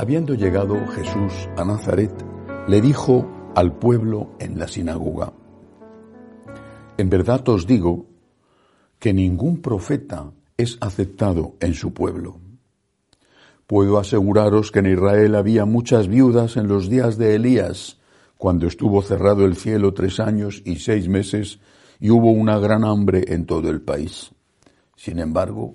Habiendo llegado Jesús a Nazaret, le dijo al pueblo en la sinagoga, En verdad os digo que ningún profeta es aceptado en su pueblo. Puedo aseguraros que en Israel había muchas viudas en los días de Elías, cuando estuvo cerrado el cielo tres años y seis meses y hubo una gran hambre en todo el país. Sin embargo,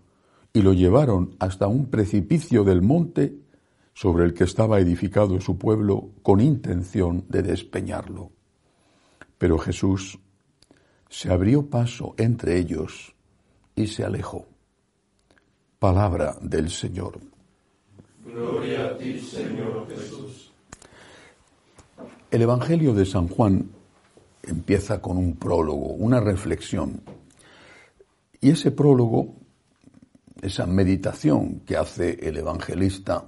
y lo llevaron hasta un precipicio del monte sobre el que estaba edificado su pueblo con intención de despeñarlo. Pero Jesús se abrió paso entre ellos y se alejó. Palabra del Señor. Gloria a ti, Señor Jesús. El Evangelio de San Juan empieza con un prólogo, una reflexión. Y ese prólogo, esa meditación que hace el evangelista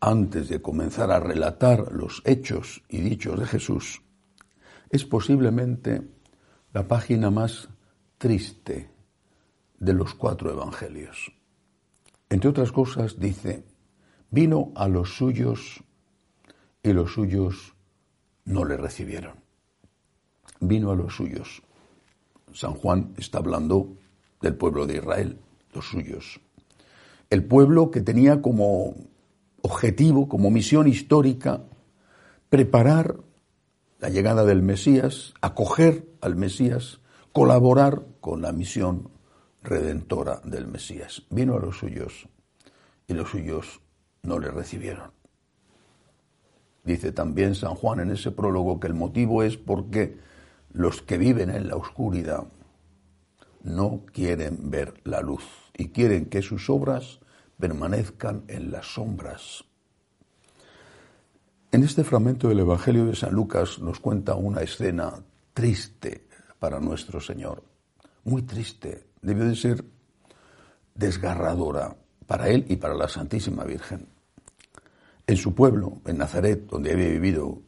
antes de comenzar a relatar los hechos y dichos de Jesús, es posiblemente la página más triste de los cuatro evangelios. Entre otras cosas dice, Vino a los suyos y los suyos no le recibieron. Vino a los suyos. San Juan está hablando del pueblo de Israel, los suyos. El pueblo que tenía como objetivo, como misión histórica, preparar la llegada del Mesías, acoger al Mesías, colaborar con la misión redentora del Mesías. Vino a los suyos y los suyos no le recibieron. Dice también San Juan en ese prólogo que el motivo es porque los que viven en la oscuridad no quieren ver la luz y quieren que sus obras permanezcan en las sombras. En este fragmento del Evangelio de San Lucas nos cuenta una escena triste para nuestro Señor, muy triste, debió de ser desgarradora para él y para la Santísima Virgen. En su pueblo, en Nazaret, donde había vivido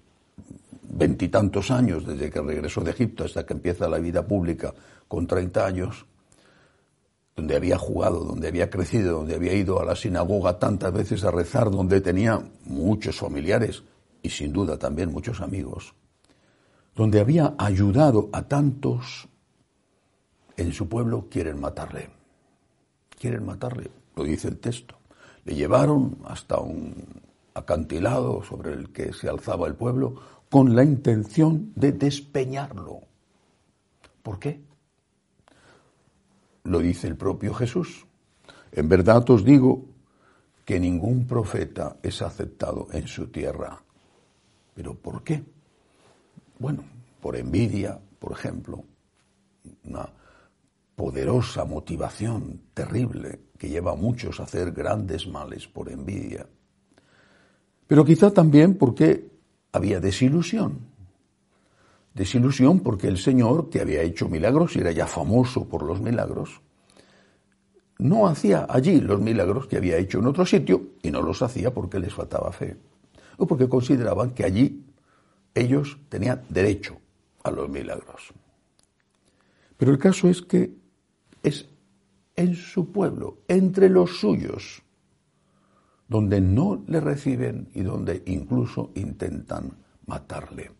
veintitantos años desde que regresó de Egipto hasta que empieza la vida pública con treinta años, donde había jugado, donde había crecido, donde había ido a la sinagoga tantas veces a rezar, donde tenía muchos familiares y sin duda también muchos amigos, donde había ayudado a tantos, en su pueblo quieren matarle. Quieren matarle lo dice el texto. Le llevaron hasta un acantilado sobre el que se alzaba el pueblo con la intención de despeñarlo. ¿Por qué? Lo dice el propio Jesús. En verdad os digo que ningún profeta es aceptado en su tierra. ¿Pero por qué? Bueno, por envidia, por ejemplo, una poderosa motivación terrible que lleva a muchos a hacer grandes males por envidia. Pero quizá también porque había desilusión. Desilusión porque el Señor, que había hecho milagros y era ya famoso por los milagros, no hacía allí los milagros que había hecho en otro sitio y no los hacía porque les faltaba fe o porque consideraban que allí ellos tenían derecho a los milagros. Pero el caso es que es en su pueblo, entre los suyos, donde no le reciben y donde incluso intentan matarle.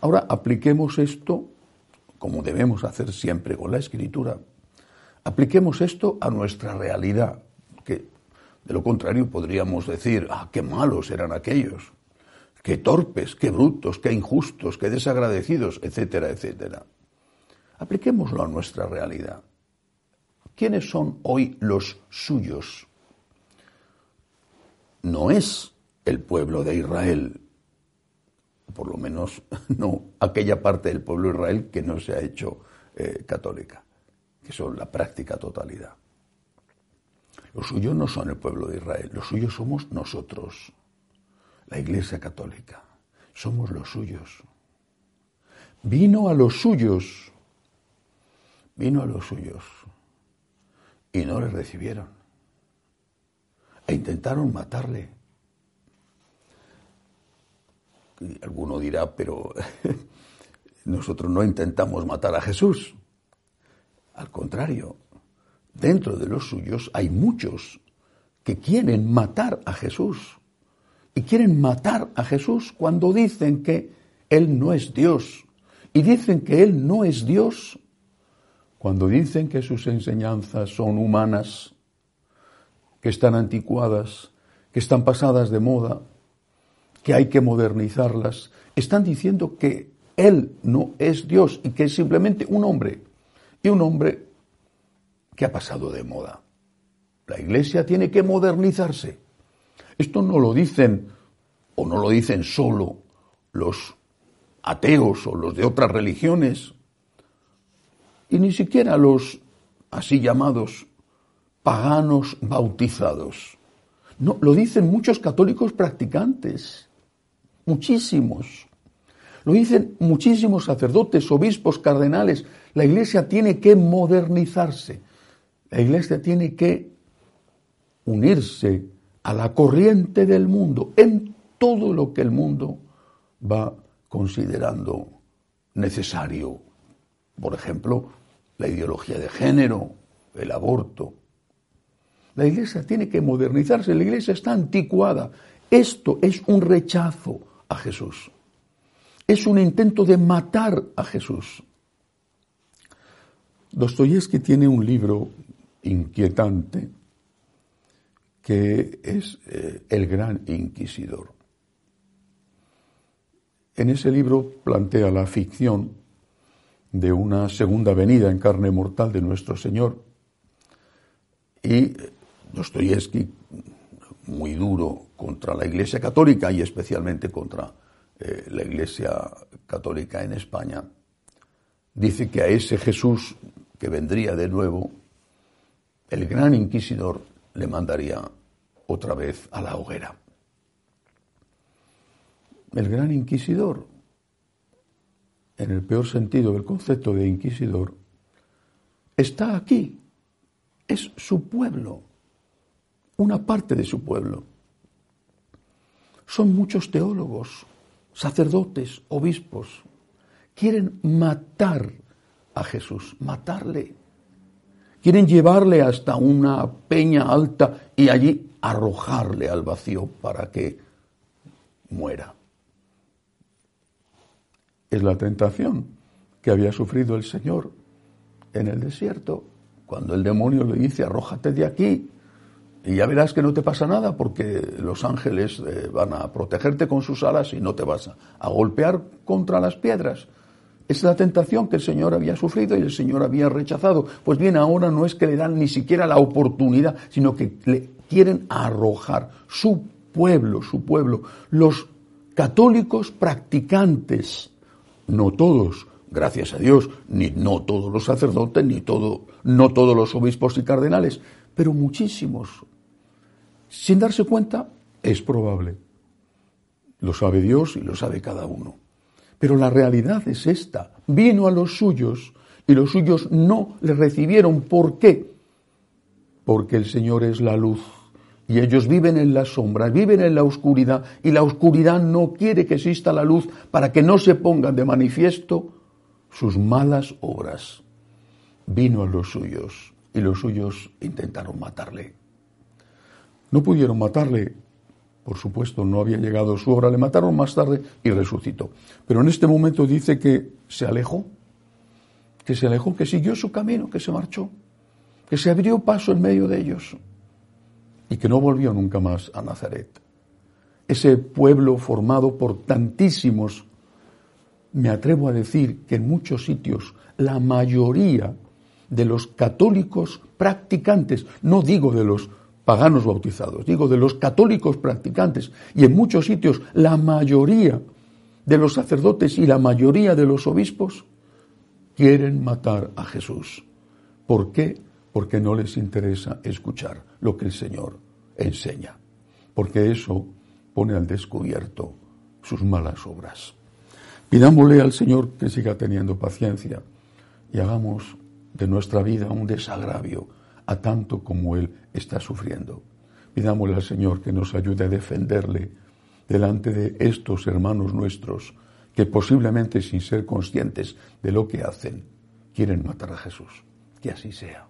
Ahora apliquemos esto, como debemos hacer siempre con la escritura, apliquemos esto a nuestra realidad, que de lo contrario podríamos decir, ah, qué malos eran aquellos, qué torpes, qué brutos, qué injustos, qué desagradecidos, etcétera, etcétera. Apliquémoslo a nuestra realidad. ¿Quiénes son hoy los suyos? No es el pueblo de Israel, por lo menos no aquella parte del pueblo de Israel que no se ha hecho eh, católica, que son la práctica totalidad. Los suyos no son el pueblo de Israel, los suyos somos nosotros. la Iglesia Católica. Somos los suyos. Vino a los suyos. Vino a los suyos. Y no le recibieron. E intentaron matarle. Y alguno dirá, pero nosotros no intentamos matar a Jesús. Al contrario, dentro de los suyos hay muchos que quieren matar a Jesús. Y quieren matar a Jesús cuando dicen que Él no es Dios. Y dicen que Él no es Dios cuando dicen que sus enseñanzas son humanas, que están anticuadas, que están pasadas de moda, que hay que modernizarlas. Están diciendo que Él no es Dios y que es simplemente un hombre. Y un hombre que ha pasado de moda. La Iglesia tiene que modernizarse. Esto no lo dicen o no lo dicen solo los ateos o los de otras religiones, y ni siquiera los así llamados paganos bautizados. No, lo dicen muchos católicos practicantes, muchísimos. Lo dicen muchísimos sacerdotes, obispos, cardenales. La iglesia tiene que modernizarse. La iglesia tiene que unirse a la corriente del mundo en todo lo que el mundo va considerando necesario. Por ejemplo, la ideología de género, el aborto. La iglesia tiene que modernizarse, la iglesia está anticuada. Esto es un rechazo a Jesús. Es un intento de matar a Jesús. Dostoyevsky tiene un libro inquietante que es eh, El Gran Inquisidor. En ese libro plantea la ficción de una segunda venida en carne mortal de nuestro Señor y Dostoyevsky, muy duro contra la Iglesia Católica y especialmente contra eh, la Iglesia Católica en España, dice que a ese Jesús que vendría de nuevo, el gran inquisidor le mandaría otra vez a la hoguera. El gran inquisidor, en el peor sentido del concepto de inquisidor, está aquí, es su pueblo, una parte de su pueblo. Son muchos teólogos, sacerdotes, obispos, quieren matar a Jesús, matarle. Quieren llevarle hasta una peña alta y allí arrojarle al vacío para que muera. Es la tentación que había sufrido el Señor en el desierto, cuando el demonio le dice, arrójate de aquí, y ya verás que no te pasa nada porque los ángeles eh, van a protegerte con sus alas y no te vas a, golpear contra las piedras. Es la tentación que el Señor había sufrido y el Señor había rechazado. Pues bien, ahora no es que le dan ni siquiera la oportunidad, sino que le quieren arrojar su pueblo, su pueblo, los católicos practicantes, no todos, gracias a Dios, ni no todos los sacerdotes, ni todo, no todos los obispos y cardenales, pero muchísimos. Sin darse cuenta, es probable. Lo sabe Dios y lo sabe cada uno. Pero la realidad es esta. Vino a los suyos y los suyos no le recibieron. ¿Por qué? Porque el Señor es la luz y ellos viven en las sombras, viven en la oscuridad y la oscuridad no quiere que exista la luz para que no se pongan de manifiesto sus malas obras. Vino a los suyos y los suyos intentaron matarle. No pudieron matarle, por supuesto, no había llegado su hora, le mataron más tarde y resucitó. Pero en este momento dice que se alejó, que se alejó, que siguió su camino, que se marchó, que se abrió paso en medio de ellos y que no volvió nunca más a Nazaret. Ese pueblo formado por tantísimos, me atrevo a decir que en muchos sitios la mayoría de los católicos practicantes, no digo de los paganos bautizados, digo de los católicos practicantes, y en muchos sitios la mayoría de los sacerdotes y la mayoría de los obispos quieren matar a Jesús. ¿Por qué? porque no les interesa escuchar lo que el Señor enseña. Porque eso, pone al descubierto sus malas obras. Pidámosle al Señor que siga teniendo paciencia y hagamos de nuestra vida un desagravio a tanto como Él está sufriendo. Pidámosle al Señor que nos ayude a defenderle delante de estos hermanos nuestros que posiblemente sin ser conscientes de lo que hacen, quieren matar a Jesús. Que así sea.